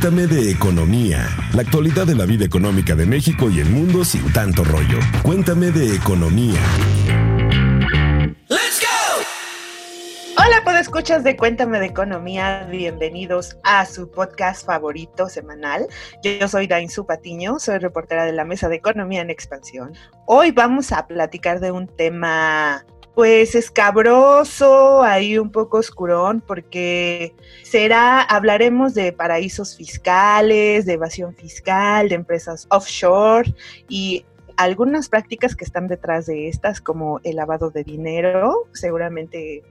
Cuéntame de economía, la actualidad de la vida económica de México y el mundo sin tanto rollo. Cuéntame de economía. Hola, pues escuchas de Cuéntame de Economía, bienvenidos a su podcast favorito semanal. Yo soy Dainzu Patiño, soy reportera de la Mesa de Economía en Expansión. Hoy vamos a platicar de un tema pues escabroso, ahí un poco oscurón, porque será, hablaremos de paraísos fiscales, de evasión fiscal, de empresas offshore y algunas prácticas que están detrás de estas, como el lavado de dinero, seguramente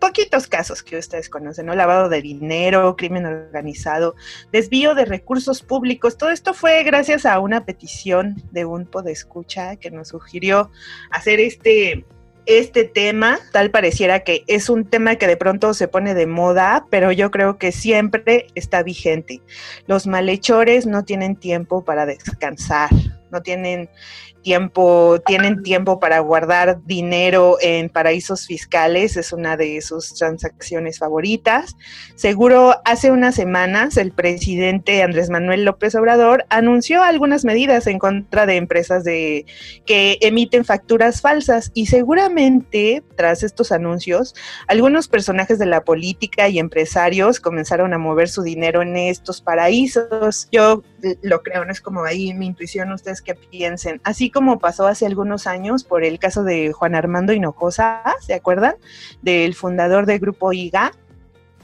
poquitos casos que ustedes conocen, ¿no? Lavado de dinero, crimen organizado, desvío de recursos públicos. Todo esto fue gracias a una petición de un podescucha que nos sugirió hacer este este tema, tal pareciera que es un tema que de pronto se pone de moda, pero yo creo que siempre está vigente. Los malhechores no tienen tiempo para descansar, no tienen tiempo, tienen tiempo para guardar dinero en paraísos fiscales, es una de sus transacciones favoritas. Seguro hace unas semanas el presidente Andrés Manuel López Obrador anunció algunas medidas en contra de empresas de que emiten facturas falsas y seguramente tras estos anuncios algunos personajes de la política y empresarios comenzaron a mover su dinero en estos paraísos. Yo lo creo, no es como ahí mi intuición, ustedes que piensen. Así como pasó hace algunos años por el caso de Juan Armando Hinojosa, ¿se acuerdan? Del fundador del grupo IGA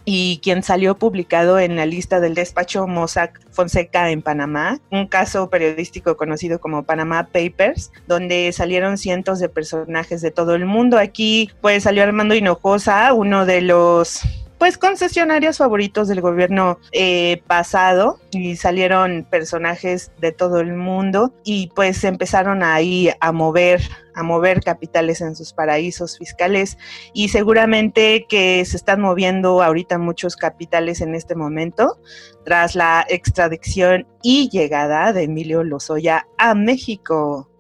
y quien salió publicado en la lista del despacho Mossack Fonseca en Panamá, un caso periodístico conocido como Panama Papers, donde salieron cientos de personajes de todo el mundo. Aquí pues salió Armando Hinojosa, uno de los pues concesionarios favoritos del gobierno eh, pasado y salieron personajes de todo el mundo y pues empezaron ahí a mover a mover capitales en sus paraísos fiscales y seguramente que se están moviendo ahorita muchos capitales en este momento tras la extradición y llegada de Emilio Lozoya a México.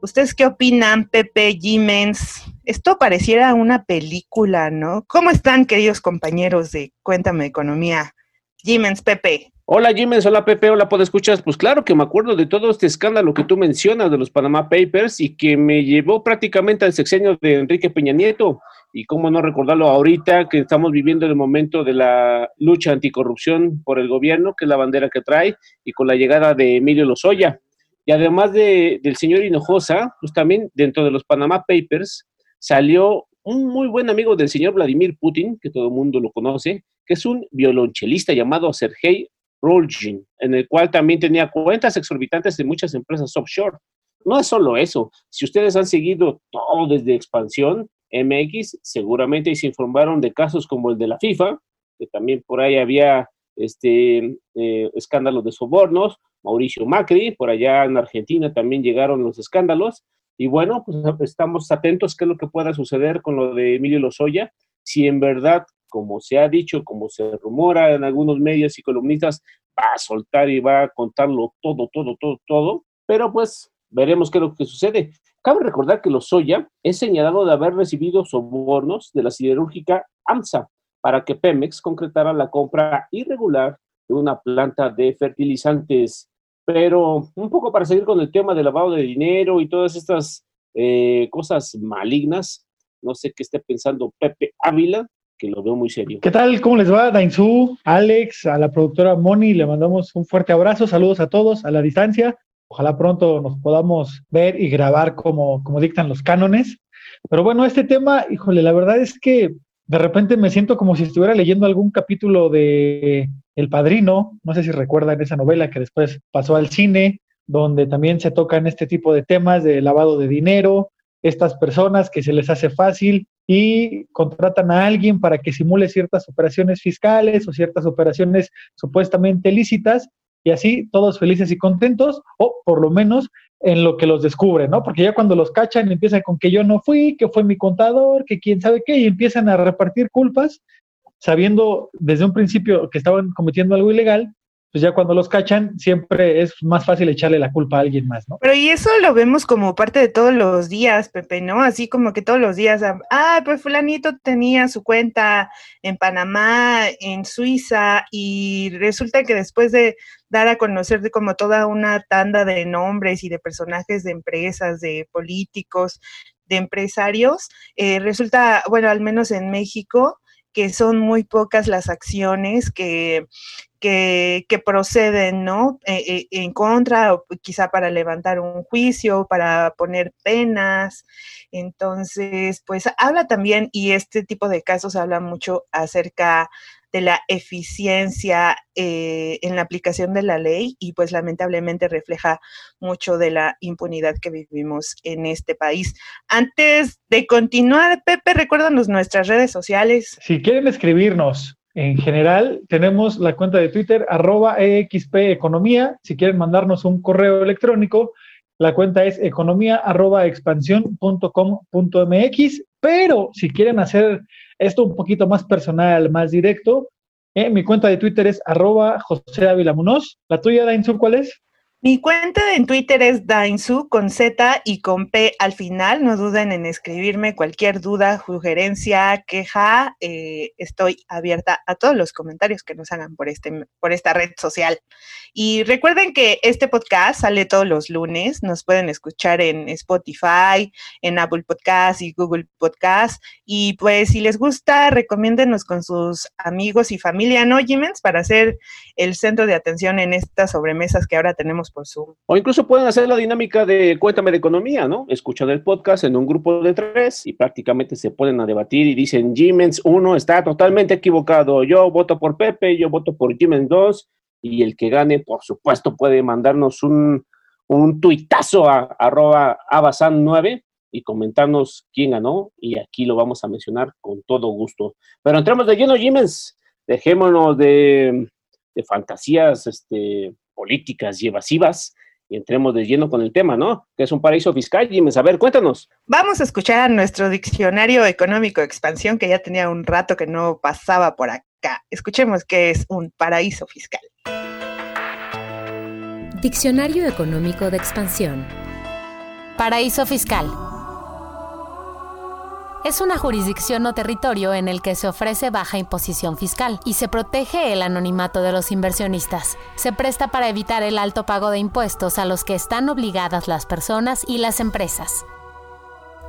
¿Ustedes qué opinan, Pepe Jimens? Esto pareciera una película, ¿no? ¿Cómo están, queridos compañeros de Cuéntame Economía? Jimens, Pepe. Hola Jimens, hola Pepe, hola escuchar. Pues claro que me acuerdo de todo este escándalo que tú mencionas de los Panama Papers y que me llevó prácticamente al sexenio de Enrique Peña Nieto. Y cómo no recordarlo ahorita que estamos viviendo el momento de la lucha anticorrupción por el gobierno, que es la bandera que trae, y con la llegada de Emilio Lozoya. Y además de, del señor Hinojosa, pues también dentro de los Panama Papers salió un muy buen amigo del señor Vladimir Putin, que todo el mundo lo conoce, que es un violonchelista llamado Sergei Rolgin, en el cual también tenía cuentas exorbitantes de muchas empresas offshore. No es solo eso, si ustedes han seguido todo desde expansión MX, seguramente se informaron de casos como el de la FIFA, que también por ahí había este, eh, escándalos de sobornos, Mauricio Macri, por allá en Argentina también llegaron los escándalos, y bueno, pues estamos atentos qué es lo que pueda suceder con lo de Emilio Lozoya, si en verdad, como se ha dicho, como se rumora en algunos medios y columnistas, va a soltar y va a contarlo todo, todo, todo, todo, pero pues veremos qué es lo que sucede. Cabe recordar que Lozoya es señalado de haber recibido sobornos de la siderúrgica AMSA para que Pemex concretara la compra irregular de una planta de fertilizantes. Pero un poco para seguir con el tema del lavado de dinero y todas estas eh, cosas malignas, no sé qué esté pensando Pepe Ávila, que lo veo muy serio. ¿Qué tal? ¿Cómo les va? Dainzú, Alex, a la productora Moni, le mandamos un fuerte abrazo, saludos a todos a la distancia. Ojalá pronto nos podamos ver y grabar como, como dictan los cánones. Pero bueno, este tema, híjole, la verdad es que de repente me siento como si estuviera leyendo algún capítulo de El Padrino, no sé si recuerdan esa novela que después pasó al cine, donde también se tocan este tipo de temas de lavado de dinero, estas personas que se les hace fácil y contratan a alguien para que simule ciertas operaciones fiscales o ciertas operaciones supuestamente lícitas y así todos felices y contentos, o por lo menos en lo que los descubren, ¿no? Porque ya cuando los cachan empiezan con que yo no fui, que fue mi contador, que quién sabe qué, y empiezan a repartir culpas, sabiendo desde un principio que estaban cometiendo algo ilegal, pues ya cuando los cachan, siempre es más fácil echarle la culpa a alguien más, ¿no? Pero y eso lo vemos como parte de todos los días, Pepe, ¿no? Así como que todos los días, ah, pues fulanito tenía su cuenta en Panamá, en Suiza, y resulta que después de dar a conocer como toda una tanda de nombres y de personajes de empresas, de políticos, de empresarios, eh, resulta, bueno, al menos en México, que son muy pocas las acciones que, que, proceden, ¿no? Eh, eh, en contra, o quizá para levantar un juicio, para poner penas. Entonces, pues habla también, y este tipo de casos habla mucho acerca de la eficiencia eh, en la aplicación de la ley y pues lamentablemente refleja mucho de la impunidad que vivimos en este país. Antes de continuar, Pepe, recuérdanos nuestras redes sociales. Si quieren escribirnos en general, tenemos la cuenta de Twitter, arroba EXP Economía. Si quieren mandarnos un correo electrónico, la cuenta es economía arroba expansión.com.mx. Pero si quieren hacer esto un poquito más personal, más directo, eh, mi cuenta de Twitter es arroba José Ávila ¿La tuya, Dainzur, cuál es? Mi cuenta en Twitter es Dainsu con Z y con P al final. No duden en escribirme cualquier duda, sugerencia, queja. Eh, estoy abierta a todos los comentarios que nos hagan por, este, por esta red social. Y recuerden que este podcast sale todos los lunes. Nos pueden escuchar en Spotify, en Apple Podcast y Google Podcast. Y pues si les gusta, recomiéndenos con sus amigos y familia, ¿no, Jimens? Para hacer el centro de atención en estas sobremesas que ahora tenemos o incluso pueden hacer la dinámica de Cuéntame de Economía, ¿no? Escuchan el podcast en un grupo de tres y prácticamente se ponen a debatir y dicen, Jimens 1 está totalmente equivocado, yo voto por Pepe, yo voto por Jimens 2 y el que gane, por supuesto, puede mandarnos un, un tuitazo a arroba abasan 9 y comentarnos quién ganó y aquí lo vamos a mencionar con todo gusto. Pero entremos de lleno, Jimens, dejémonos de, de fantasías este, políticas y evasivas y entremos de lleno con el tema, ¿no? Que es un paraíso fiscal. Jiménez, a ver, cuéntanos. Vamos a escuchar a nuestro diccionario económico de expansión, que ya tenía un rato que no pasaba por acá. Escuchemos qué es un paraíso fiscal. Diccionario económico de expansión. Paraíso fiscal es una jurisdicción o territorio en el que se ofrece baja imposición fiscal y se protege el anonimato de los inversionistas. Se presta para evitar el alto pago de impuestos a los que están obligadas las personas y las empresas.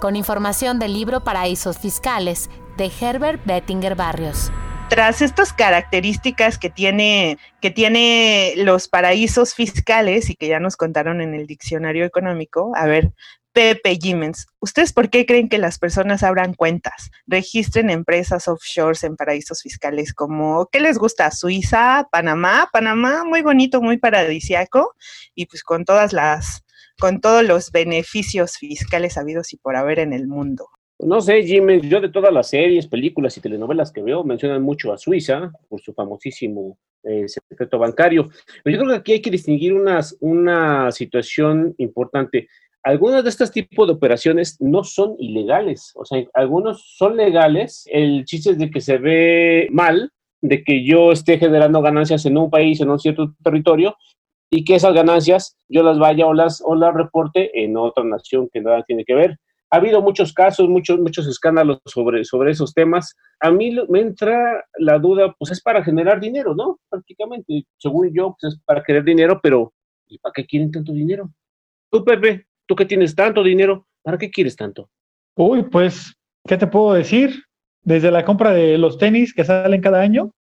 Con información del libro Paraísos Fiscales de Herbert Bettinger Barrios tras estas características que tiene, que tiene los paraísos fiscales y que ya nos contaron en el diccionario económico, a ver, Pepe Jiménez, ¿ustedes por qué creen que las personas abran cuentas, registren empresas offshores en paraísos fiscales como, ¿qué les gusta? Suiza, Panamá, Panamá, muy bonito, muy paradisiaco y pues con todas las, con todos los beneficios fiscales habidos y por haber en el mundo. No sé, Jiménez, yo de todas las series, películas y telenovelas que veo mencionan mucho a Suiza por su famosísimo eh, secreto bancario. Pero yo creo que aquí hay que distinguir unas, una situación importante algunos de estos tipos de operaciones no son ilegales, o sea, algunos son legales, el chiste es de que se ve mal, de que yo esté generando ganancias en un país, en un cierto territorio, y que esas ganancias yo las vaya o las, o las reporte en otra nación que nada tiene que ver. Ha habido muchos casos, muchos, muchos escándalos sobre, sobre esos temas. A mí me entra la duda, pues es para generar dinero, ¿no? Prácticamente, según yo, pues es para querer dinero, pero ¿y para qué quieren tanto dinero? Tú, Pepe, Tú que tienes tanto dinero, ¿para qué quieres tanto? Uy, pues, ¿qué te puedo decir? Desde la compra de los tenis que salen cada año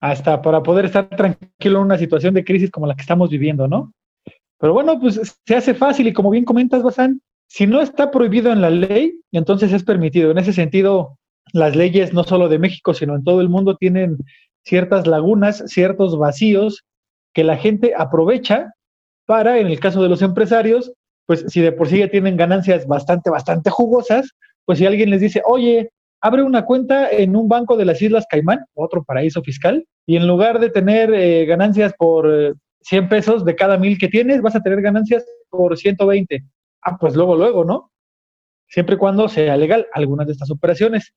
hasta para poder estar tranquilo en una situación de crisis como la que estamos viviendo, ¿no? Pero bueno, pues se hace fácil y como bien comentas, Basan, si no está prohibido en la ley, entonces es permitido. En ese sentido, las leyes no solo de México, sino en todo el mundo tienen ciertas lagunas, ciertos vacíos que la gente aprovecha para, en el caso de los empresarios, pues si de por sí ya tienen ganancias bastante, bastante jugosas, pues si alguien les dice, oye, abre una cuenta en un banco de las Islas Caimán, otro paraíso fiscal, y en lugar de tener eh, ganancias por 100 eh, pesos de cada mil que tienes, vas a tener ganancias por 120. Ah, pues luego, luego, ¿no? Siempre y cuando sea legal algunas de estas operaciones.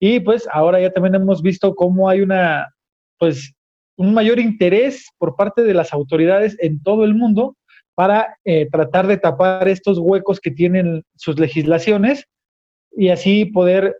Y pues ahora ya también hemos visto cómo hay una, pues, un mayor interés por parte de las autoridades en todo el mundo para eh, tratar de tapar estos huecos que tienen sus legislaciones y así poder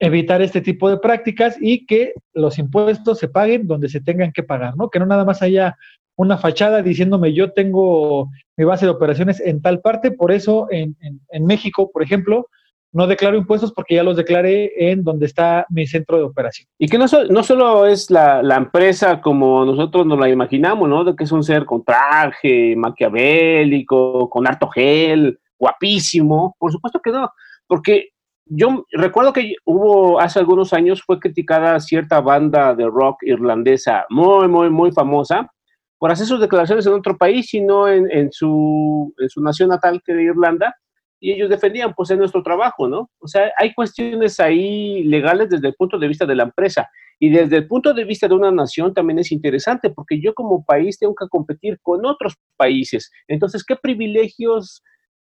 evitar este tipo de prácticas y que los impuestos se paguen donde se tengan que pagar, ¿no? Que no nada más haya una fachada diciéndome yo tengo mi base de operaciones en tal parte, por eso en, en, México, por ejemplo, no declaro impuestos porque ya los declaré en donde está mi centro de operación. Y que no, no solo es la, la, empresa como nosotros nos la imaginamos, ¿no? De que es un ser con traje, maquiavélico, con harto gel, guapísimo. Por supuesto que no, porque yo recuerdo que hubo hace algunos años fue criticada cierta banda de rock irlandesa muy, muy, muy famosa por hacer sus declaraciones en otro país y no en, en, su, en su nación natal, que era Irlanda, y ellos defendían, pues, es nuestro trabajo, ¿no? O sea, hay cuestiones ahí legales desde el punto de vista de la empresa y desde el punto de vista de una nación también es interesante porque yo como país tengo que competir con otros países. Entonces, ¿qué privilegios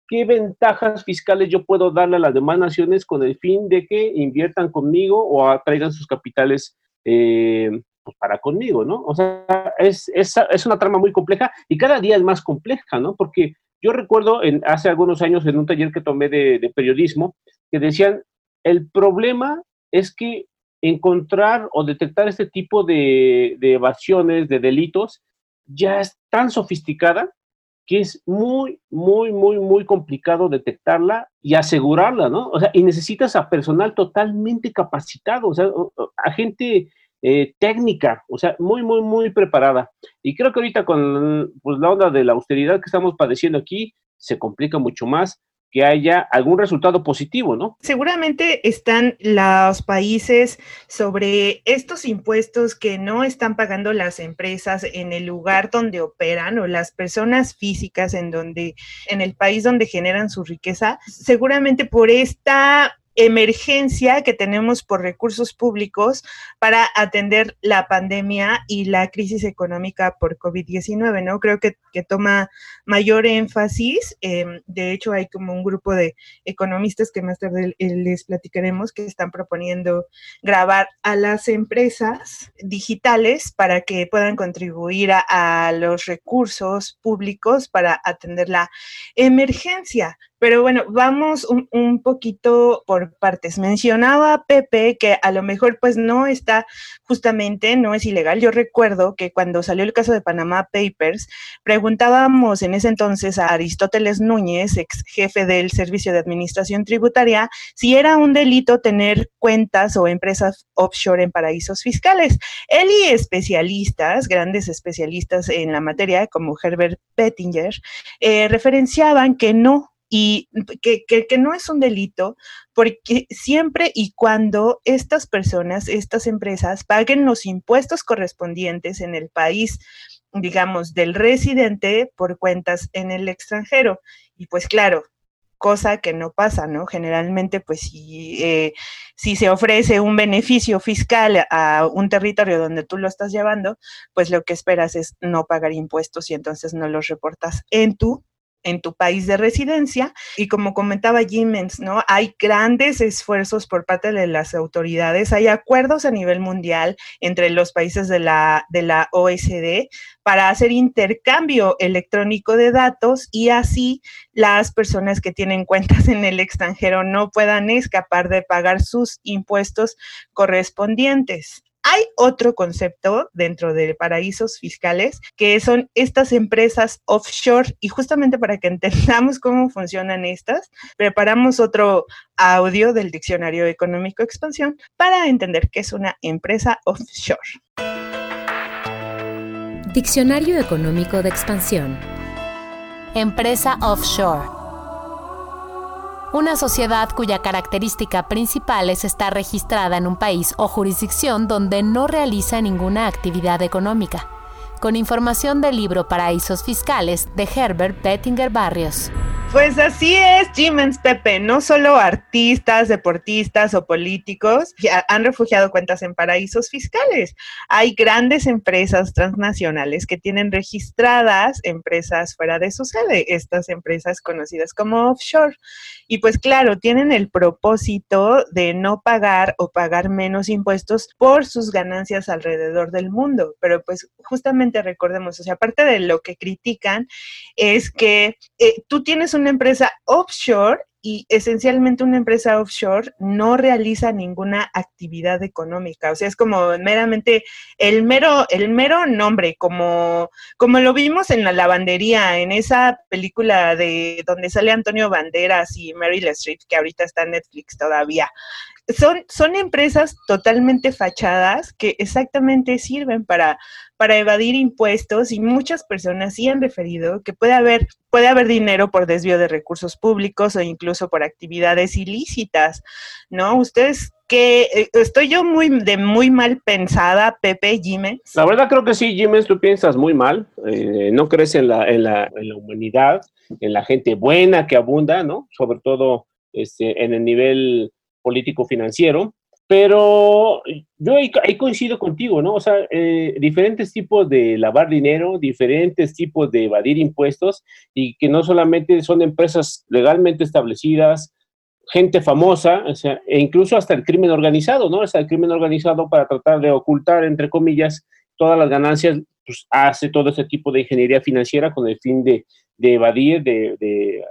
qué ventajas fiscales yo puedo darle a las demás naciones con el fin de que inviertan conmigo o atraigan sus capitales eh, pues para conmigo, ¿no? O sea, es, es, es, una trama muy compleja y cada día es más compleja, ¿no? Porque yo recuerdo en, hace algunos años en un taller que tomé de, periodismo que decían, el problema es que encontrar o detectar este tipo de, de evasiones, de delitos, ya es tan sofisticada que es muy, muy, muy, muy complicado detectarla y asegurarla, ¿no? O sea, y necesitas a personal totalmente capacitado, o sea, a gente eh, técnica, o sea, muy, muy, muy preparada. Y creo que ahorita con pues, la onda de la austeridad que estamos padeciendo aquí, se complica mucho más que haya algún resultado positivo, ¿no? Seguramente están los países sobre estos impuestos que no están pagando las empresas en el lugar donde operan o las personas físicas en donde en el país donde generan su riqueza, seguramente por esta emergencia que tenemos por recursos públicos para atender la pandemia y la crisis económica por COVID-19, ¿no? Creo que, toma mayor énfasis. Em, de hecho, hay como un grupo de economistas que más tarde les platicaremos que están proponiendo grabar a las empresas digitales para que puedan contribuir a los recursos públicos para atender la emergencia. Pero bueno, vamos un, poquito por partes. Mencionaba Pepe que a lo mejor pues no está justamente, no es ilegal. Yo recuerdo que cuando salió el caso de Panama Papers, preguntábamos en ese entonces a Aristóteles Núñez, ex jefe del Servicio de Administración Tributaria, si era un delito tener cuentas o empresas offshore en paraísos fiscales. Él y especialistas, grandes especialistas en la materia, como Herbert Pettinger, eh, referenciaban que no, y que, que, no es un delito porque siempre y cuando estas personas, estas empresas paguen los impuestos correspondientes en el país, digamos, del residente por cuentas en el extranjero. Y pues claro, cosa que no pasa, ¿no? Generalmente, pues si, eh, si se ofrece un beneficio fiscal a un territorio donde tú lo estás llevando, pues lo que esperas es no pagar impuestos y entonces no los reportas en tu en tu país de residencia. Y como comentaba Jimens, ¿no? Hay grandes esfuerzos por parte de las autoridades, hay acuerdos a nivel mundial entre los países de la, de la OSD para hacer intercambio electrónico de datos y así las personas que tienen cuentas en el extranjero no puedan escapar de pagar sus impuestos correspondientes. Hay otro concepto dentro de paraísos fiscales que son estas empresas offshore y justamente para que entendamos cómo funcionan estas, preparamos otro audio del Diccionario Económico Expansión para entender qué es una empresa offshore. Diccionario Económico de Expansión. Empresa offshore una sociedad cuya característica principal es estar registrada en un país o jurisdicción donde no realiza ninguna actividad económica. Con información del libro Paraísos Fiscales de Herbert Bettinger Barrios. Pues así es, Jimens Pepe. No solo artistas, deportistas o políticos han refugiado cuentas en paraísos fiscales. Hay grandes empresas transnacionales que tienen registradas empresas fuera de su sede, estas empresas conocidas como offshore. Y pues claro, tienen el propósito de no pagar o pagar menos impuestos por sus ganancias alrededor del mundo. Pero pues justamente recordemos, o sea, aparte de lo que critican, es que eh, tú tienes un una empresa offshore y esencialmente una empresa offshore no realiza ninguna actividad económica, o sea, es como meramente el mero, el mero nombre, como, como lo vimos en la lavandería, en esa película de donde sale Antonio Banderas y Meryl Streep, que ahorita está en Netflix todavía son, son empresas totalmente fachadas que exactamente sirven para, para evadir impuestos y muchas personas sí han referido que puede haber, puede haber dinero por desvío de recursos públicos o incluso por actividades ilícitas, ¿no? Ustedes que eh, estoy yo muy de muy mal pensada, Pepe Jiménez. La verdad creo que sí, Jiménez, tú piensas muy mal, eh, no crees en la, en, la, en la humanidad, en la gente buena que abunda, ¿no? Sobre todo este, en el nivel político-financiero, pero yo ahí, coincido contigo, ¿no? O sea, eh, diferentes tipos de lavar dinero, diferentes tipos de evadir impuestos y que no solamente son empresas legalmente establecidas, gente famosa, o sea, e incluso hasta el crimen organizado, ¿no? O sea, el crimen organizado para tratar de ocultar, entre comillas, todas las ganancias, pues hace todo ese tipo de ingeniería financiera con el fin de, evadir de, de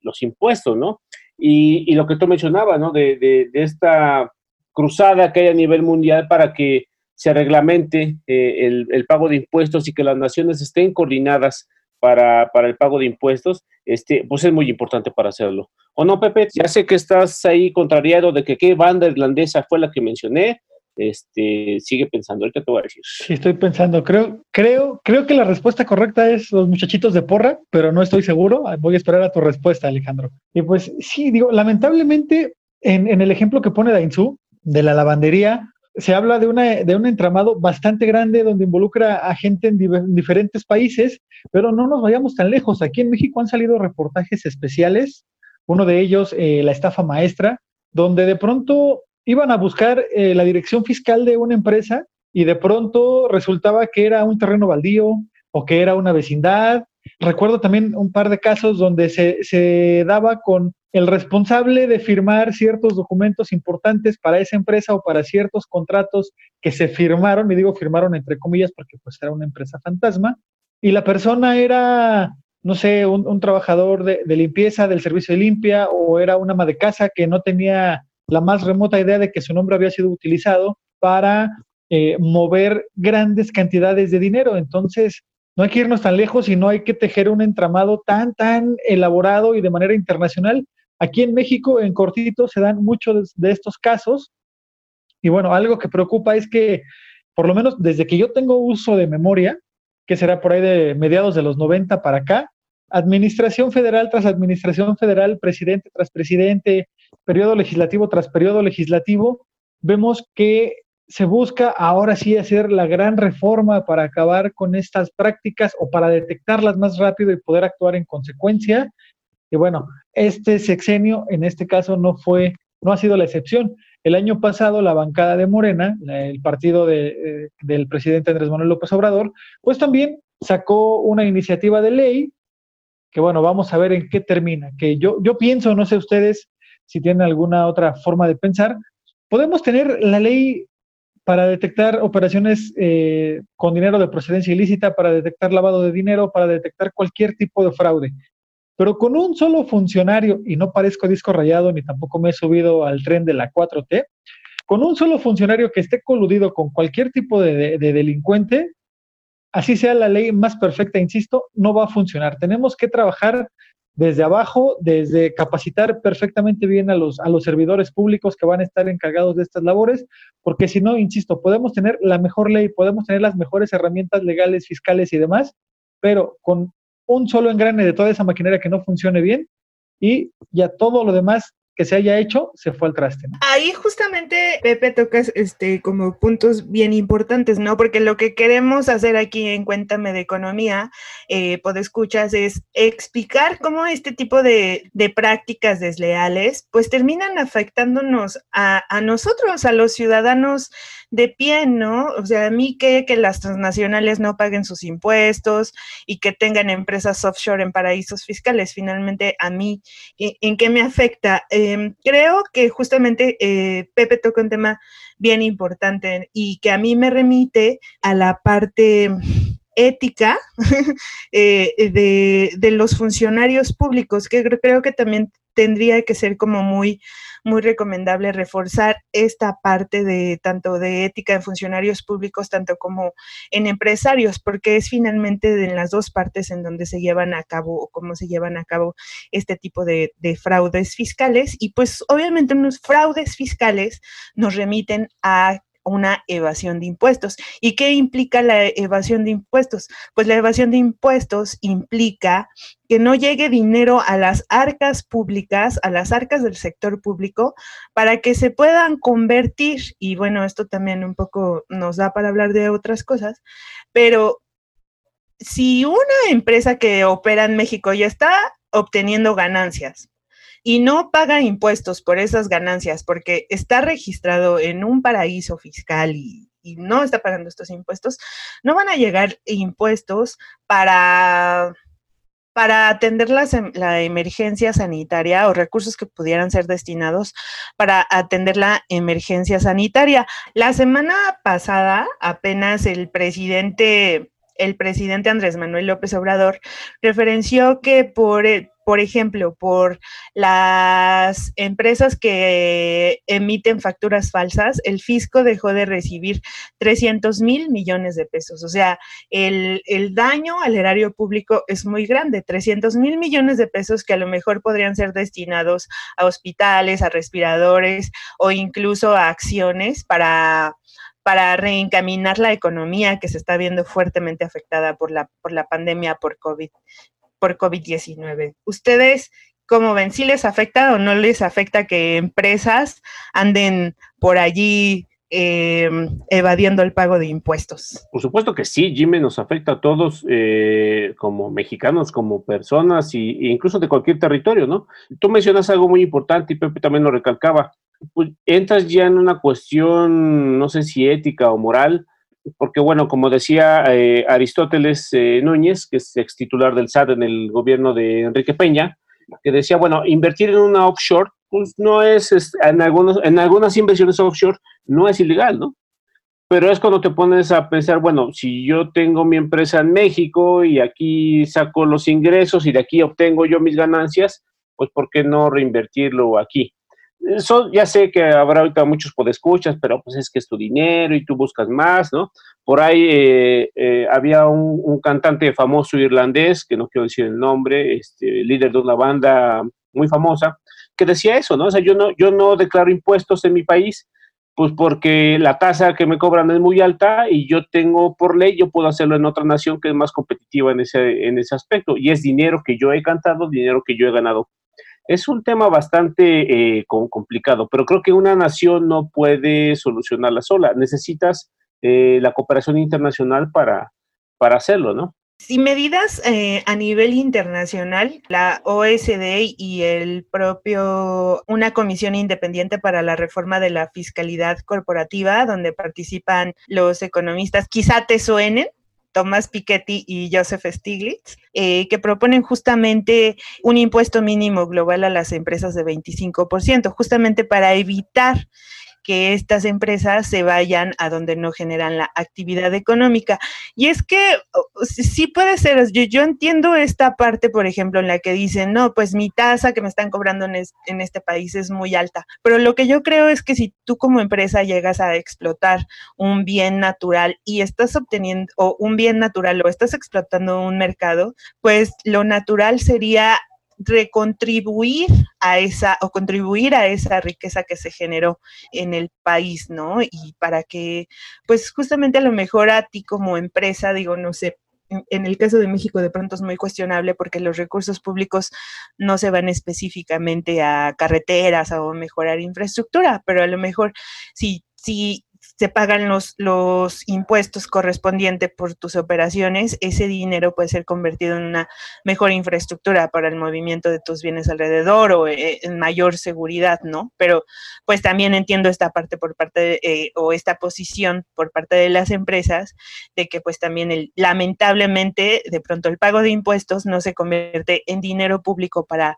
los impuestos, ¿no? Y, lo que tú mencionabas, ¿no? De, esta cruzada que hay a nivel mundial para que se reglamente eh, el, pago de impuestos y que las naciones estén coordinadas para, el pago de impuestos, este, pues es muy importante para hacerlo. ¿O no, Pepe? Ya sé que estás ahí contrariado de que qué banda irlandesa fue la que mencioné, este, sigue pensando, ahorita te voy a decir. Sí, estoy pensando, creo, creo, creo que la respuesta correcta es los muchachitos de porra, pero no estoy seguro. Voy a esperar a tu respuesta, Alejandro. Y pues sí, digo, lamentablemente, en, el ejemplo que pone Dainzú, de la lavandería, se habla de, una, de un entramado bastante grande donde involucra a gente en, diferentes países, pero no nos vayamos tan lejos. Aquí en México han salido reportajes especiales, uno de ellos, eh, la estafa maestra, donde de pronto iban a buscar eh, la dirección fiscal de una empresa y de pronto resultaba que era un terreno baldío o que era una vecindad. Recuerdo también un par de casos donde se, daba con el responsable de firmar ciertos documentos importantes para esa empresa o para ciertos contratos que se firmaron, y digo firmaron entre comillas porque pues era una empresa fantasma, y la persona era, no sé, un, trabajador de, de, limpieza del servicio de limpia o era una ama de casa que no tenía la más remota idea de que su nombre había sido utilizado para eh, mover grandes cantidades de dinero. Entonces, no hay que irnos tan lejos y no hay que tejer un entramado tan, tan elaborado y de manera internacional. Aquí en México, en cortito, se dan muchos de estos casos. Y bueno, algo que preocupa es que, por lo menos desde que yo tengo uso de memoria, que será por ahí de mediados de los 90 para acá, administración federal tras administración federal, presidente tras presidente, periodo legislativo tras periodo legislativo, vemos que se busca ahora sí hacer la gran reforma para acabar con estas prácticas o para detectarlas más rápido y poder actuar en consecuencia. Y bueno, este sexenio en este caso no fue, no ha sido la excepción. El año pasado la bancada de Morena, el partido de, del presidente Andrés Manuel López Obrador, pues también sacó una iniciativa de ley que bueno, vamos a ver en qué termina. Que yo, yo pienso, no sé ustedes si tienen alguna otra forma de pensar, podemos tener la ley para detectar operaciones eh, con dinero de procedencia ilícita, para detectar lavado de dinero, para detectar cualquier tipo de fraude. Pero con un solo funcionario, y no parezco disco rayado ni tampoco me he subido al tren de la 4T, con un solo funcionario que esté coludido con cualquier tipo de delincuente, así sea la ley más perfecta, insisto, no va a funcionar. Tenemos que trabajar desde abajo, desde capacitar perfectamente bien a los, a los servidores públicos que van a estar encargados de estas labores, porque si no, insisto, podemos tener la mejor ley, podemos tener las mejores herramientas legales, fiscales y demás, pero con un solo engrane de toda esa maquinaria que no funcione bien y ya todo lo demás que se haya hecho se fue al traste. Ahí justamente Pepe tocas este como puntos bien importantes, ¿no? Porque lo que queremos hacer aquí en Cuéntame de Economía, eh, escuchas, es explicar cómo este tipo de, de, prácticas desleales pues terminan afectándonos a, a nosotros, a los ciudadanos de pie, ¿no? O sea, a mí que, que las transnacionales no paguen sus impuestos y que tengan empresas offshore en paraísos fiscales, finalmente a mí, ¿en, qué me afecta? Em, creo que justamente eh, Pepe toca un tema bien importante y que a mí me remite a la parte ética eh, de, de, los funcionarios públicos, que creo que también tendría que ser como muy muy recomendable reforzar esta parte de tanto de ética en funcionarios públicos, tanto como en empresarios, porque es finalmente en las dos partes en donde se llevan a cabo o cómo se llevan a cabo este tipo de, de fraudes fiscales. Y pues obviamente unos fraudes fiscales nos remiten a una evasión de impuestos. ¿Y qué implica la evasión de impuestos? Pues la evasión de impuestos implica que no llegue dinero a las arcas públicas, a las arcas del sector público, para que se puedan convertir, y bueno, esto también un poco nos da para hablar de otras cosas, pero si una empresa que opera en México ya está obteniendo ganancias, y no paga impuestos por esas ganancias porque está registrado en un paraíso fiscal y, no está pagando estos impuestos, no van a llegar impuestos para para atender em, la emergencia sanitaria o recursos que pudieran ser destinados para atender la emergencia sanitaria. La semana pasada, apenas el presidente, el presidente Andrés Manuel López Obrador referenció que por, por ejemplo, por las empresas que emiten facturas falsas, el fisco dejó de recibir 300 mil millones de pesos. O sea, el, daño al erario público es muy grande, 300 mil millones de pesos que a lo mejor podrían ser destinados a hospitales, a respiradores o incluso a acciones para para reencaminar la economía que se está viendo fuertemente afectada por la, por la pandemia por COVID por COVID-19. ¿Ustedes cómo ven? ¿Si les afecta o no les afecta que empresas anden por allí em, evadiendo el pago de impuestos? Por supuesto que sí, Jimmy, nos afecta a todos eh, como mexicanos, como personas e incluso de cualquier territorio, ¿no? Tú mencionas algo muy importante y Pepe también lo recalcaba. Pues entras ya en una cuestión, no sé si ética o moral, porque bueno, como decía eh, Aristóteles eh, Núñez, que es ex titular del SAT en el gobierno de Enrique Peña, que decía, bueno, invertir en una offshore, pues no es, en, algunos, en algunas inversiones offshore no es ilegal, ¿no? Pero es cuando te pones a pensar, bueno, si yo tengo mi empresa en México y aquí saco los ingresos y de aquí obtengo yo mis ganancias, pues ¿por qué no reinvertirlo aquí? Eso ya sé que habrá ahorita muchos podescuchas, pero pues es que es tu dinero y tú buscas más, ¿no? Por ahí eh, eh, había un, cantante famoso irlandés, que no quiero decir el nombre, este, líder de una banda muy famosa, que decía eso, ¿no? O sea, yo no, yo no declaro impuestos en mi país, pues porque la tasa que me cobran es muy alta y yo tengo por ley, yo puedo hacerlo en otra nación que es más competitiva en ese, en ese aspecto. Y es dinero que yo he cantado, dinero que yo he ganado es un tema bastante eh, complicado, pero creo que una nación no puede solucionarla sola. Necesitas eh, la cooperación internacional para, para hacerlo, ¿no? Si medidas eh, a nivel internacional, la OSD y el propio, una comisión independiente para la reforma de la fiscalidad corporativa, donde participan los economistas, quizá te suenen, Thomas Piketty y Joseph Stiglitz, eh, que proponen justamente un impuesto mínimo global a las empresas de 25%, justamente para evitar que estas empresas se vayan a donde no generan la actividad económica. Y es que sí puede ser, yo, yo, entiendo esta parte, por ejemplo, en la que dicen, no, pues mi tasa que me están cobrando en, en este país es muy alta, pero lo que yo creo es que si tú como empresa llegas a explotar un bien natural y estás obteniendo, o un bien natural o estás explotando un mercado, pues lo natural sería recontribuir a esa o contribuir a esa riqueza que se generó en el país, ¿no? Y para que, pues justamente a lo mejor a ti como empresa, digo, no sé, en el caso de México de pronto es muy cuestionable porque los recursos públicos no se van específicamente a carreteras o mejorar infraestructura, pero a lo mejor si, si se pagan los, los impuestos correspondientes por tus operaciones, ese dinero puede ser convertido en una mejor infraestructura para el movimiento de tus bienes alrededor o eh, en mayor seguridad, ¿no? Pero pues también entiendo esta parte por parte de, eh, o esta posición por parte de las empresas de que pues también el, lamentablemente de pronto el pago de impuestos no se convierte en dinero público para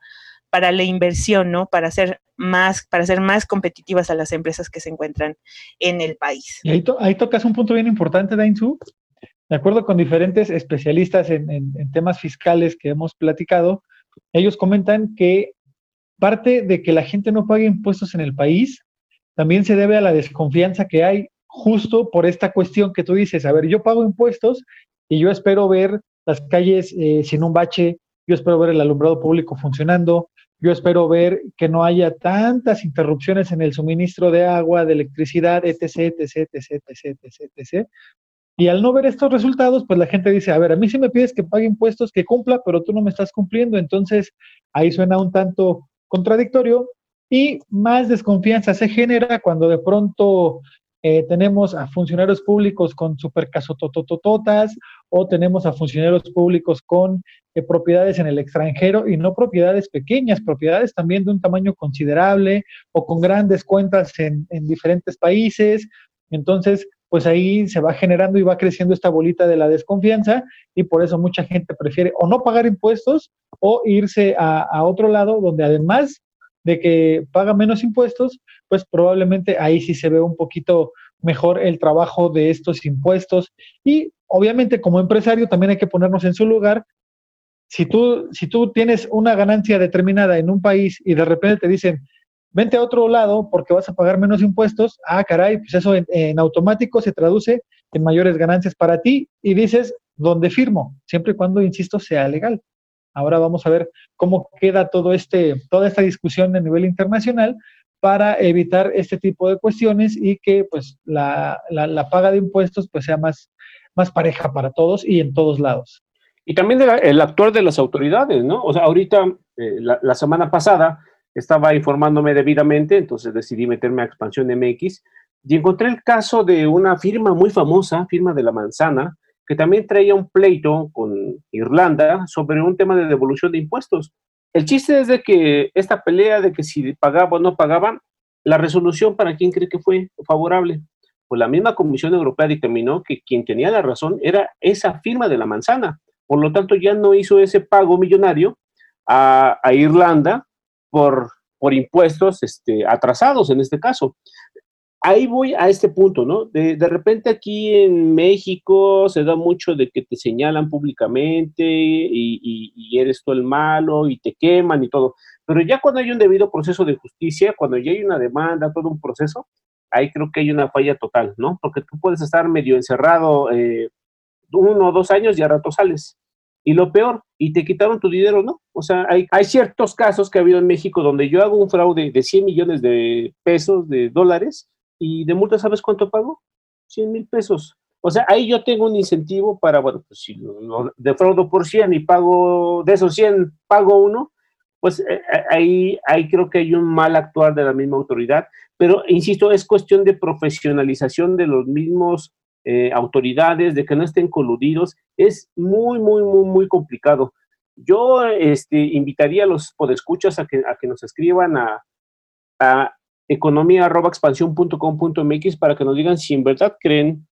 para la inversión, ¿no? Para hacer más, para ser más competitivas a las empresas que se encuentran en el país. Y ahí, tocas un punto bien importante, Dainzu. De acuerdo con diferentes especialistas en, en temas fiscales que hemos platicado, ellos comentan que parte de que la gente no pague impuestos en el país también se debe a la desconfianza que hay justo por esta cuestión que tú dices, a ver, yo pago impuestos y yo espero ver las calles eh, sin un bache, yo espero ver el alumbrado público funcionando, yo espero ver que no haya tantas interrupciones en el suministro de agua, de electricidad, etc., etc., etc., etc., etc. Y al no ver estos resultados, pues la gente dice, a ver, a mí sí me pides que pague impuestos, que cumpla, pero tú no me estás cumpliendo. Entonces, ahí suena un tanto contradictorio y más desconfianza se genera cuando de pronto eh, tenemos a funcionarios públicos con supercasototototas o tenemos a funcionarios públicos con eh, propiedades en el extranjero y no propiedades pequeñas, propiedades también de un tamaño considerable o con grandes cuentas en, en diferentes países. Entonces, pues ahí se va generando y va creciendo esta bolita de la desconfianza y por eso mucha gente prefiere o no pagar impuestos o irse a, a otro lado donde además de que paga menos impuestos, pues probablemente ahí sí se ve un poquito mejor el trabajo de estos impuestos. Y obviamente como empresario también hay que ponernos en su lugar. Si tú, si tú tienes una ganancia determinada en un país y de repente te dicen, vente a otro lado porque vas a pagar menos impuestos, ah, caray, pues eso en, en automático se traduce en mayores ganancias para ti y dices, ¿dónde firmo? Siempre y cuando, insisto, sea legal. Ahora vamos a ver cómo queda todo este, toda esta discusión a nivel internacional para evitar este tipo de cuestiones y que pues la, la, paga de impuestos pues sea más, más pareja para todos y en todos lados. Y también el actuar de las autoridades, ¿no? O sea, ahorita, eh, la, la, semana pasada, estaba informándome debidamente, entonces decidí meterme a Expansión MX y encontré el caso de una firma muy famosa, firma de la manzana, que también traía un pleito con Irlanda sobre un tema de devolución de impuestos. El chiste es de que esta pelea de que si pagaba o no pagaba, la resolución para quién cree que fue favorable. Pues la misma Comisión Europea determinó que quien tenía la razón era esa firma de la manzana. Por lo tanto, ya no hizo ese pago millonario a, Irlanda por, por impuestos este, atrasados en este caso ahí voy a este punto, ¿no? De, repente aquí en México se da mucho de que te señalan públicamente y, eres tú el malo y te queman y todo. Pero ya cuando hay un debido proceso de justicia, cuando ya hay una demanda, todo un proceso, ahí creo que hay una falla total, ¿no? Porque tú puedes estar medio encerrado eh, uno o dos años y a rato sales. Y lo peor, y te quitaron tu dinero, ¿no? O sea, hay, hay ciertos casos que ha habido en México donde yo hago un fraude de 100 millones de pesos, de dólares, y de multa, ¿sabes cuánto pago? 100 mil pesos. O sea, ahí yo tengo un incentivo para, bueno, pues si lo defraudo por 100 y pago, de esos 100 pago uno, pues eh, eh, ahí, ahí creo que hay un mal actuar de la misma autoridad. Pero, insisto, es cuestión de profesionalización de los mismos eh, autoridades, de que no estén coludidos. Es muy, muy, muy, muy complicado. Yo este, invitaría a los podescuchas a que, a que nos escriban a, a economía.expansión.com.mx para que nos digan si en verdad creen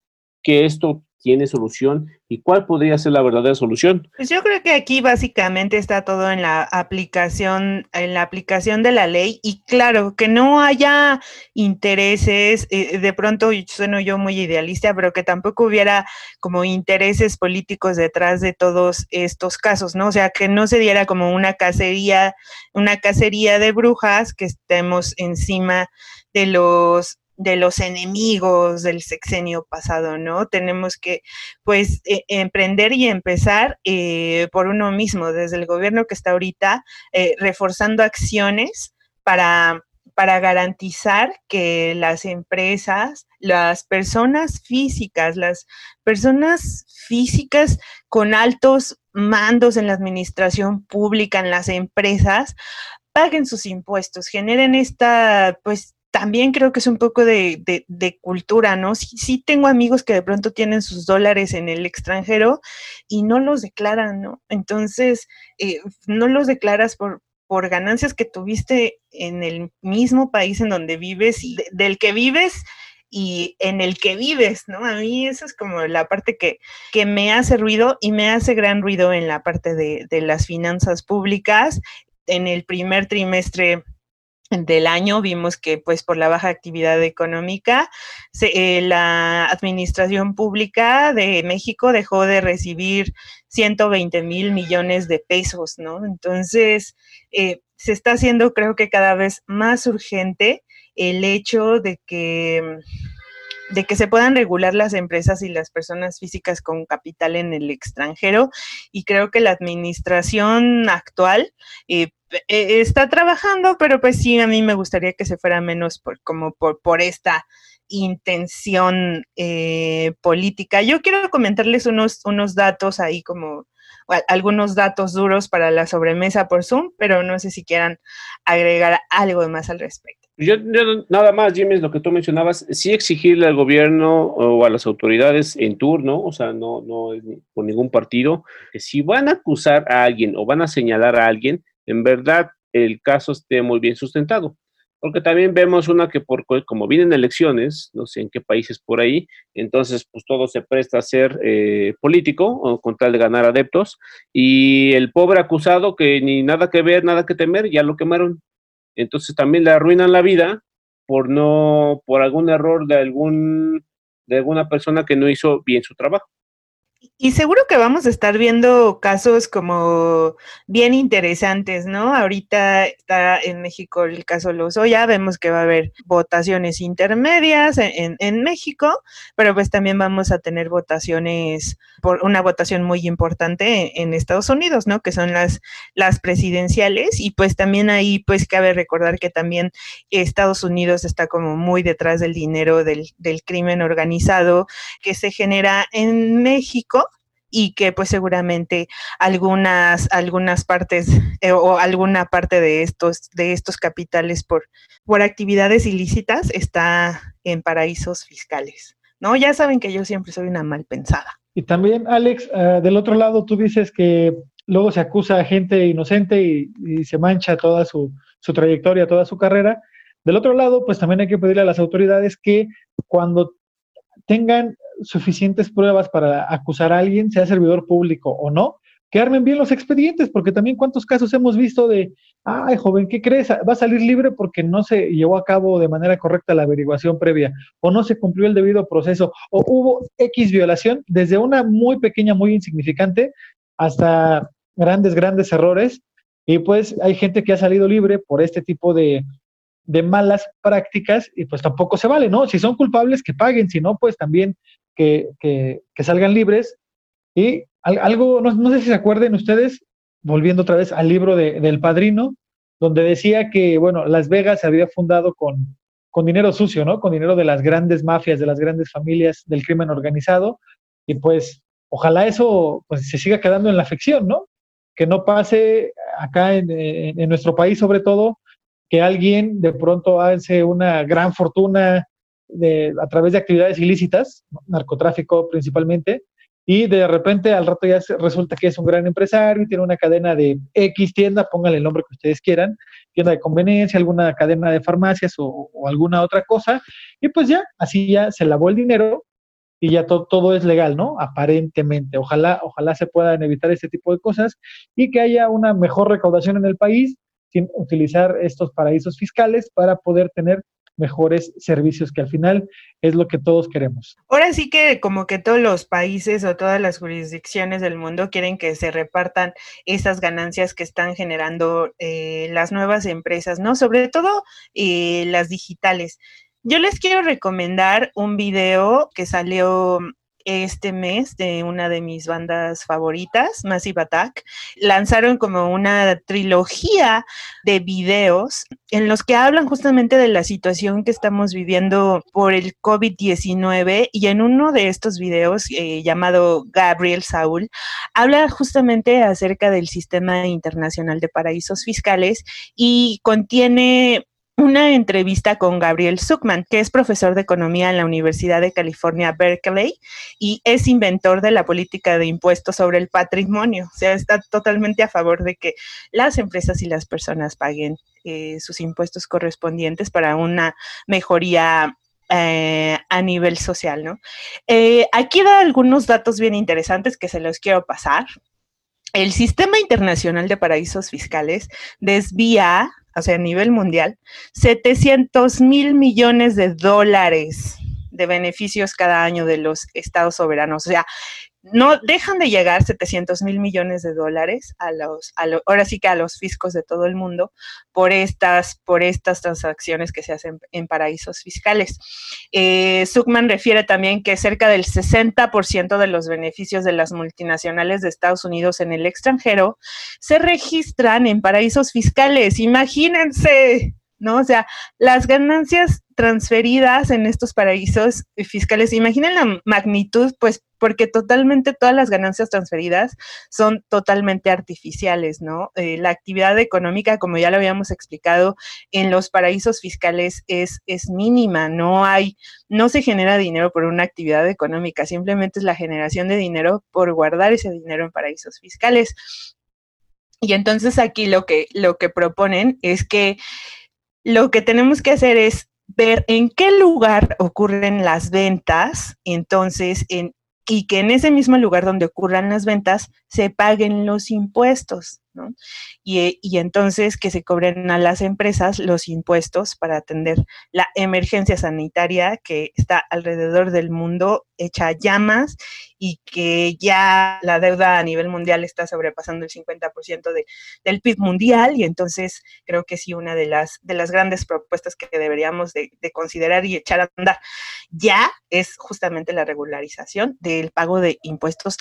que esto tiene solución y cuál podría ser la verdadera solución. Pues yo creo que aquí básicamente está todo en la aplicación, en la aplicación de la ley y claro, que no haya intereses, eh, de pronto sueno yo muy idealista, pero que tampoco hubiera como intereses políticos detrás de todos estos casos, ¿no? O sea, que no se diera como una cacería, una cacería de brujas, que estemos encima de los de los enemigos del sexenio pasado, ¿no? Tenemos que, pues, e emprender y empezar eh, por uno mismo, desde el gobierno que está ahorita, eh, reforzando acciones para para garantizar que las empresas, las personas físicas, las personas físicas con altos mandos en la administración pública, en las empresas, paguen sus impuestos, generen esta, pues también creo que es un poco de, cultura, ¿no? Sí, sí, tengo amigos que de pronto tienen sus dólares en el extranjero y no los declaran, ¿no? Entonces, eh, no los declaras por, por ganancias que tuviste en el mismo país en donde vives y del que vives y en el que vives, ¿no? A mí eso es como la parte que, que me hace ruido y me hace gran ruido en la parte de, de las finanzas públicas. En el primer trimestre del año vimos que pues por la baja actividad económica eh, la administración pública de México dejó de recibir 120 mil millones de pesos, ¿no? Entonces eh, se está haciendo creo que cada vez más urgente el hecho de que de que se puedan regular las empresas y las personas físicas con capital en el extranjero y creo que la administración actual eh, eh, está trabajando, pero pues sí, a mí me gustaría que se fuera menos por, como por, por esta intención eh, política. Yo quiero comentarles unos, unos datos ahí como algunos datos duros para la sobremesa por Zoom, pero no sé si quieran agregar algo más al respecto. Yo, nada más, Jimmy, lo que tú mencionabas, sí exigirle al gobierno o a las autoridades en turno, o sea, no, no por ningún partido, que si van a acusar a alguien o van a señalar a alguien, en verdad el caso esté muy bien sustentado. Porque también vemos una que por como vienen elecciones, no sé en qué países por ahí, entonces pues todo se presta a ser eh, político o con tal de ganar adeptos y el pobre acusado que ni nada que ver, nada que temer, ya lo quemaron. Entonces también le arruinan la vida por no, por algún error de algún, de alguna persona que no hizo bien su trabajo. Y seguro que vamos a estar viendo casos como bien interesantes, ¿no? Ahorita está en México el caso Lozoya, vemos que va a haber votaciones intermedias en, en, México, pero pues también vamos a tener votaciones, por una votación muy importante en, Estados Unidos, ¿no? Que son las, las presidenciales y pues también ahí pues cabe recordar que también Estados Unidos está como muy detrás del dinero del, del crimen organizado que se genera en México y que pues seguramente algunas, algunas partes eh, o alguna parte de estos, de estos capitales por, por actividades ilícitas está en paraísos fiscales. ¿no? Ya saben que yo siempre soy una mal pensada. Y también, Alex, ah, del otro lado tú dices que luego se acusa a gente inocente y, y se mancha toda su, su trayectoria, toda su carrera. Del otro lado, pues también hay que pedirle a las autoridades que cuando tengan suficientes pruebas para acusar a alguien, sea servidor público o no, que armen bien los expedientes, porque también cuántos casos hemos visto de, ay, joven, ¿qué crees? Va a salir libre porque no se llevó a cabo de manera correcta la averiguación previa, o no se cumplió el debido proceso, o hubo X violación, desde una muy pequeña, muy insignificante, hasta grandes, grandes errores. Y pues hay gente que ha salido libre por este tipo de, de malas prácticas y pues tampoco se vale, ¿no? Si son culpables, que paguen, si no, pues también que, que, salgan libres. Y algo, no, sé si se acuerden ustedes, volviendo otra vez al libro de, del padrino, donde decía que, bueno, Las Vegas se había fundado con, con dinero sucio, ¿no? Con dinero de las grandes mafias, de las grandes familias del crimen organizado. Y pues, ojalá eso pues, se siga quedando en la ficción, ¿no? Que no pase acá en, en nuestro país, sobre todo, que alguien de pronto hace una gran fortuna de, a través de actividades ilícitas, narcotráfico principalmente, y de repente al rato ya resulta que es un gran empresario y tiene una cadena de X tienda, pónganle el nombre que ustedes quieran, tienda de conveniencia, alguna cadena de farmacias o, alguna otra cosa, y pues ya, así ya se lavó el dinero y ya todo es legal, ¿no? Aparentemente. Ojalá, ojalá se puedan evitar este tipo de cosas y que haya una mejor recaudación en el país sin utilizar estos paraísos fiscales para poder tener mejores servicios, que al final es lo que todos queremos. Ahora sí que como que todos los países o todas las jurisdicciones del mundo quieren que se repartan esas ganancias que están generando eh, las nuevas empresas, ¿no? Sobre todo eh, las digitales. Yo les quiero recomendar un video que salió este mes de una de mis bandas favoritas, Massive Attack. Lanzaron como una trilogía de videos en los que hablan justamente de la situación que estamos viviendo por el COVID-19 y en uno de estos videos eh, llamado Gabriel Saúl habla justamente acerca del sistema internacional de paraísos fiscales y contiene una entrevista con Gabriel Zuckman, que es profesor de economía en la Universidad de California, Berkeley, y es inventor de la política de impuestos sobre el patrimonio. O sea, está totalmente a favor de que las empresas y las personas paguen eh, sus impuestos correspondientes para una mejoría eh, a nivel social, ¿no? Eh, aquí da algunos datos bien interesantes que se los quiero pasar. El sistema internacional de paraísos fiscales desvía o sea, a nivel mundial, 700 mil millones de dólares de beneficios cada año de los estados soberanos. O sea, no dejan de llegar 700 mil millones de dólares a los, ahora sí que a los fiscos de todo el mundo por estas, por estas transacciones que se hacen en paraísos fiscales. Eh, refiere también que cerca del 60% de los beneficios de las multinacionales de Estados Unidos en el extranjero se registran en paraísos fiscales. Imagínense. ¿No? O sea, las ganancias transferidas en estos paraísos fiscales, imaginen la magnitud, pues porque totalmente todas las ganancias transferidas son totalmente artificiales, ¿no? Eh, la actividad económica, como ya lo habíamos explicado, en los paraísos fiscales es, es mínima, no hay, no se genera dinero por una actividad económica, simplemente es la generación de dinero por guardar ese dinero en paraísos fiscales. Y entonces aquí lo que, lo que proponen es que lo que tenemos que hacer es ver en qué lugar ocurren las ventas, entonces, en, y que en ese mismo lugar donde ocurran las ventas se paguen los impuestos. Y, y, entonces que se cobren a las empresas los impuestos para atender la emergencia sanitaria que está alrededor del mundo hecha llamas y que ya la deuda a nivel mundial está sobrepasando el 50% de, del PIB mundial. Y entonces creo que sí una de las, de las grandes propuestas que deberíamos de, de considerar y echar a andar ya es justamente la regularización del pago de impuestos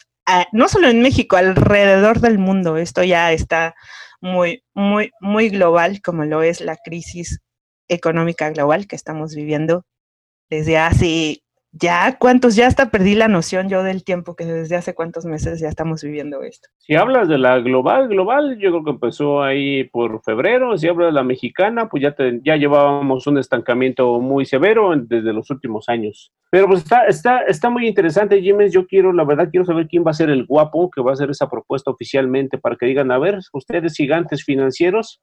no solo en México, alrededor del mundo. Esto ya está muy, muy, muy global, como lo es la crisis económica global que estamos viviendo desde hace ya cuántos, ya hasta perdí la noción yo del tiempo que desde hace cuántos meses ya estamos viviendo esto. Si hablas de la global, global, yo creo que empezó ahí por febrero, si hablas de la mexicana, pues ya, ya llevábamos un estancamiento muy severo desde los últimos años. Pero pues está, está, está muy interesante, Jiménez, yo quiero, la verdad, quiero saber quién va a ser el guapo que va a hacer esa propuesta oficialmente para que digan, a ver, ustedes gigantes financieros,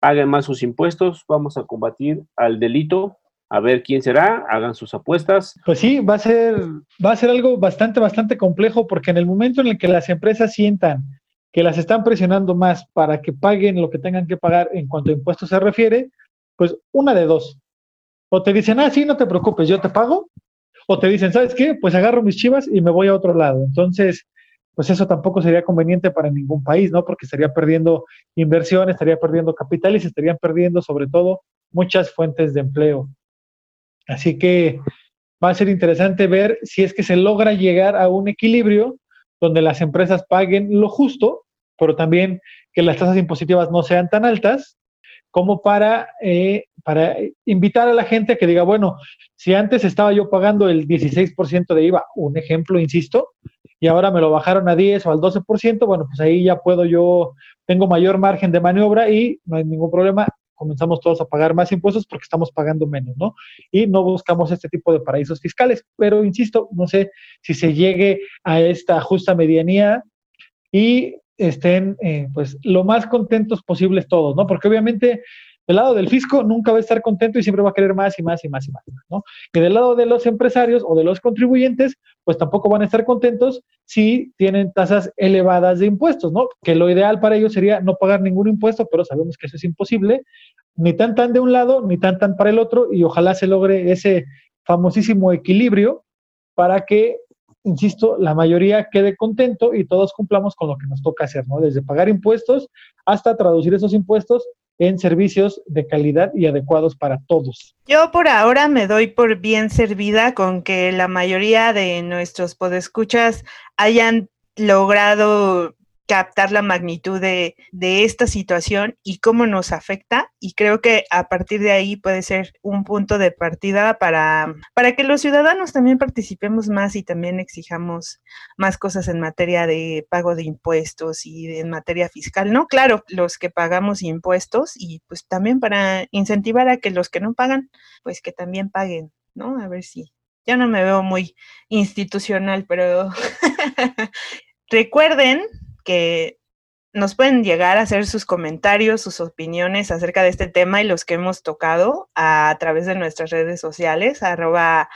paguen más sus impuestos, vamos a combatir al delito a ver quién será, hagan sus apuestas. Pues sí, va a ser, va a ser algo bastante, bastante complejo, porque en el momento en el que las empresas sientan que las están presionando más para que paguen lo que tengan que pagar en cuanto a impuestos se refiere, pues una de dos. O te dicen, ah, sí, no te preocupes, yo te pago. O te dicen, ¿sabes qué? Pues agarro mis chivas y me voy a otro lado. Entonces, pues eso tampoco sería conveniente para ningún país, ¿no? Porque estaría perdiendo inversión, estaría perdiendo capital y se estarían perdiendo sobre todo muchas fuentes de empleo. Así que va a ser interesante ver si es que se logra llegar a un equilibrio donde las empresas paguen lo justo, pero también que las tasas impositivas no sean tan altas, como para, eh, para invitar a la gente a que diga, bueno, si antes estaba yo pagando el 16% de IVA, un ejemplo, insisto, y ahora me lo bajaron a 10 o al 12%, bueno, pues ahí ya puedo yo, tengo mayor margen de maniobra y no hay ningún problema, comenzamos todos a pagar más impuestos porque estamos pagando menos, ¿no? Y no buscamos este tipo de paraísos fiscales. Pero, insisto, no sé si se llegue a esta justa medianía y estén, eh, pues, lo más contentos posibles todos, ¿no? Porque obviamente del lado del fisco nunca va a estar contento y siempre va a querer más y más y más y más, ¿no? Y del lado de los empresarios o de los contribuyentes, pues tampoco van a estar contentos si tienen tasas elevadas de impuestos, ¿no? Que lo ideal para ellos sería no pagar ningún impuesto, pero sabemos que eso es imposible, ni tan tan de un lado, ni tan tan para el otro, y ojalá se logre ese famosísimo equilibrio para que insisto, la mayoría quede contento y todos cumplamos con lo que nos toca hacer, ¿no? Desde pagar impuestos hasta traducir esos impuestos en servicios de calidad y adecuados para todos. Yo por ahora me doy por bien servida con que la mayoría de nuestros podescuchas hayan logrado captar la magnitud de, esta situación y cómo nos afecta. Y creo que a partir de ahí puede ser un punto de partida para, para que los ciudadanos también participemos más y también exijamos más cosas en materia de pago de impuestos y en materia fiscal. No, claro, los que pagamos impuestos y pues también para incentivar a que los que no pagan, pues que también paguen, ¿no? A ver si. Yo no me veo muy institucional, pero recuerden que nos pueden llegar a hacer sus comentarios, sus opiniones acerca de este tema y los que hemos tocado a, través de nuestras redes sociales, arroba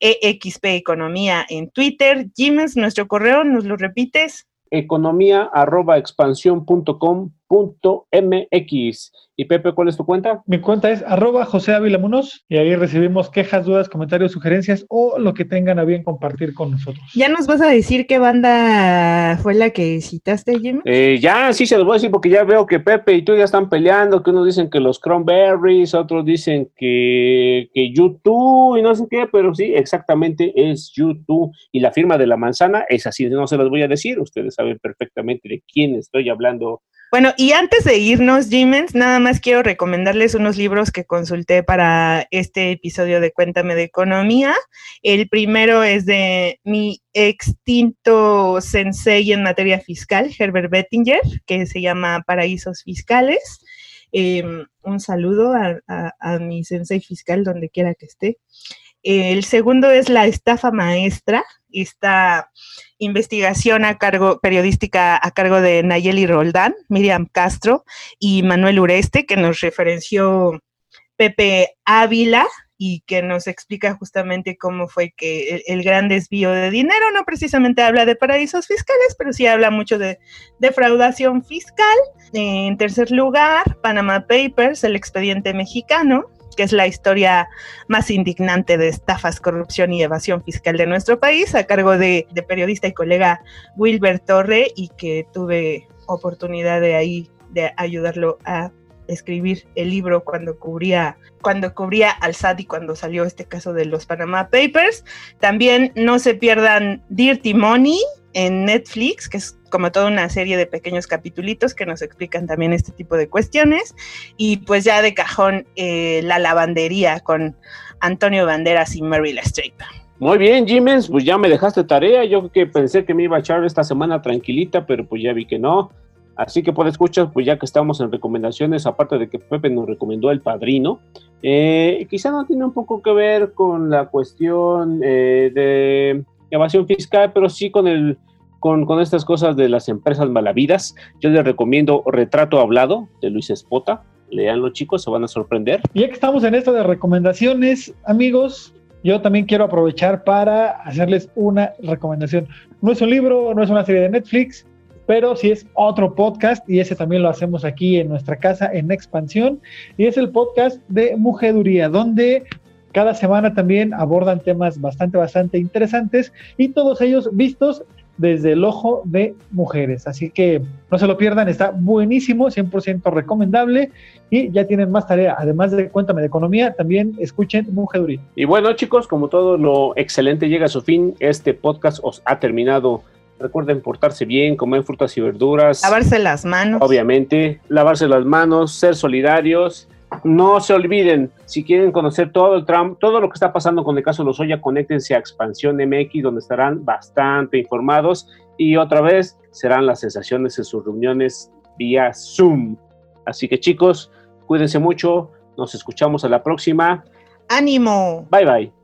EXP Economía en Twitter. Jiménez, nuestro correo, ¿nos lo repites? Economía arroba expansión punto com MX. Y Pepe, ¿cuál es tu cuenta? Mi cuenta es arroba José Ávila y ahí recibimos quejas, dudas, comentarios, sugerencias o lo que tengan a bien compartir con nosotros. ¿Ya nos vas a decir qué banda fue la que citaste, Jimmy? Eh, ya, sí se los voy a decir porque ya veo que Pepe y tú ya están peleando, que unos dicen que los Cranberries, otros dicen que, que YouTube y no sé qué, pero sí, exactamente es YouTube. Y la firma de la manzana es así, no se los voy a decir, ustedes saben perfectamente de quién estoy hablando bueno, y antes de irnos, Jimens, nada más quiero recomendarles unos libros que consulté para este episodio de Cuéntame de Economía. El primero es de mi extinto sensei en materia fiscal, Herbert Bettinger, que se llama Paraísos Fiscales. Em, un saludo a, mi sensei fiscal donde quiera que esté. El segundo es La estafa maestra, esta investigación a cargo, periodística a cargo de Nayeli Roldán, Miriam Castro y Manuel Ureste, que nos referenció Pepe Ávila y que nos explica justamente cómo fue que el, gran desvío de dinero no precisamente habla de paraísos fiscales, pero sí habla mucho de defraudación fiscal. En tercer lugar, Panama Papers, el expediente mexicano que es la historia más indignante de estafas, corrupción y evasión fiscal de nuestro país, a cargo de, periodista y colega Wilber Torre, y que tuve oportunidad de ahí de ayudarlo a escribir el libro cuando cubría cuando cubría al SAT y cuando salió este caso de los Panama Papers. También no se pierdan Dirty Money en Netflix, que es como toda una serie de pequeños capitulitos que nos explican también este tipo de cuestiones. Y pues ya de cajón, eh, la lavandería con Antonio Banderas y Meryl Streep. Muy bien, Jiménez, pues ya me dejaste tarea. Yo que pensé que me iba a echar esta semana tranquilita, pero pues ya vi que no. Así que por escuchar, pues ya que estamos en recomendaciones, aparte de que Pepe nos recomendó El Padrino, eh, quizá no tiene un poco que ver con la cuestión eh, de evasión fiscal, pero sí con el con, estas cosas de las empresas malavidas. Yo les recomiendo Retrato Hablado de Luis Espota. Leanlo chicos, se van a sorprender. Y ya que estamos en esto de recomendaciones, amigos, yo también quiero aprovechar para hacerles una recomendación. No es un libro, no es una serie de Netflix, pero sí es otro podcast y ese también lo hacemos aquí en nuestra casa en Expansión y es el podcast de Mujeduría, donde cada semana también abordan temas bastante, bastante interesantes y todos ellos vistos desde el ojo de mujeres. Así que no se lo pierdan, está buenísimo, 100% recomendable y ya tienen más tarea. Además de Cuéntame de Economía, también escuchen Mujeduría. Y bueno, chicos, como todo lo excelente llega a su fin, este podcast os ha terminado. Recuerden portarse bien, comer frutas y verduras. Lavarse las manos. Obviamente, lavarse las manos, ser solidarios no se olviden, si quieren conocer todo el Trump, todo lo que está pasando con el caso Lozoya, conéctense a Expansión MX, donde estarán bastante informados y otra vez serán las sensaciones en sus reuniones vía Zoom. Así que chicos, cuídense mucho, nos escuchamos a la próxima. ¡Ánimo! Bye bye.